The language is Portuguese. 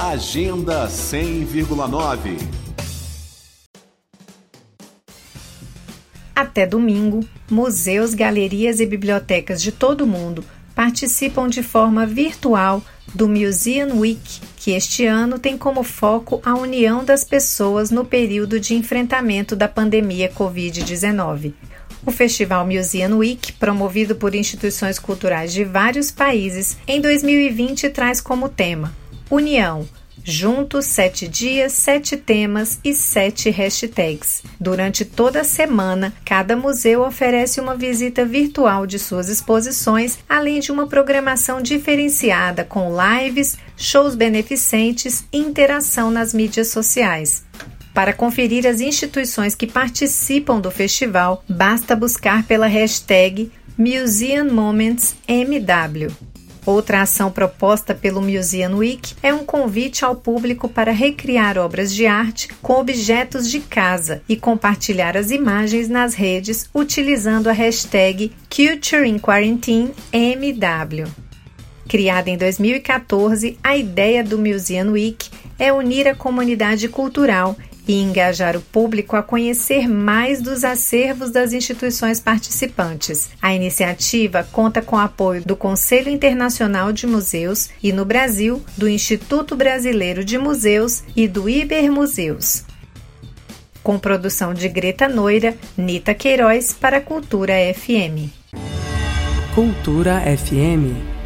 Agenda 100,9 Até domingo, museus, galerias e bibliotecas de todo o mundo participam de forma virtual do Museum Week, que este ano tem como foco a união das pessoas no período de enfrentamento da pandemia Covid-19. O Festival Museum Week, promovido por instituições culturais de vários países, em 2020 traz como tema União. Juntos, sete dias, sete temas e sete hashtags. Durante toda a semana, cada museu oferece uma visita virtual de suas exposições, além de uma programação diferenciada com lives, shows beneficentes e interação nas mídias sociais. Para conferir as instituições que participam do festival, basta buscar pela hashtag Museum Moments MW. Outra ação proposta pelo Museum Week é um convite ao público para recriar obras de arte com objetos de casa e compartilhar as imagens nas redes utilizando a hashtag Culture in Quarantine MW. Criada em 2014, a ideia do Museum Week é unir a comunidade cultural e engajar o público a conhecer mais dos acervos das instituições participantes. A iniciativa conta com apoio do Conselho Internacional de Museus e, no Brasil, do Instituto Brasileiro de Museus e do Ibermuseus. Com produção de Greta Noira, Nita Queiroz para Cultura FM. Cultura FM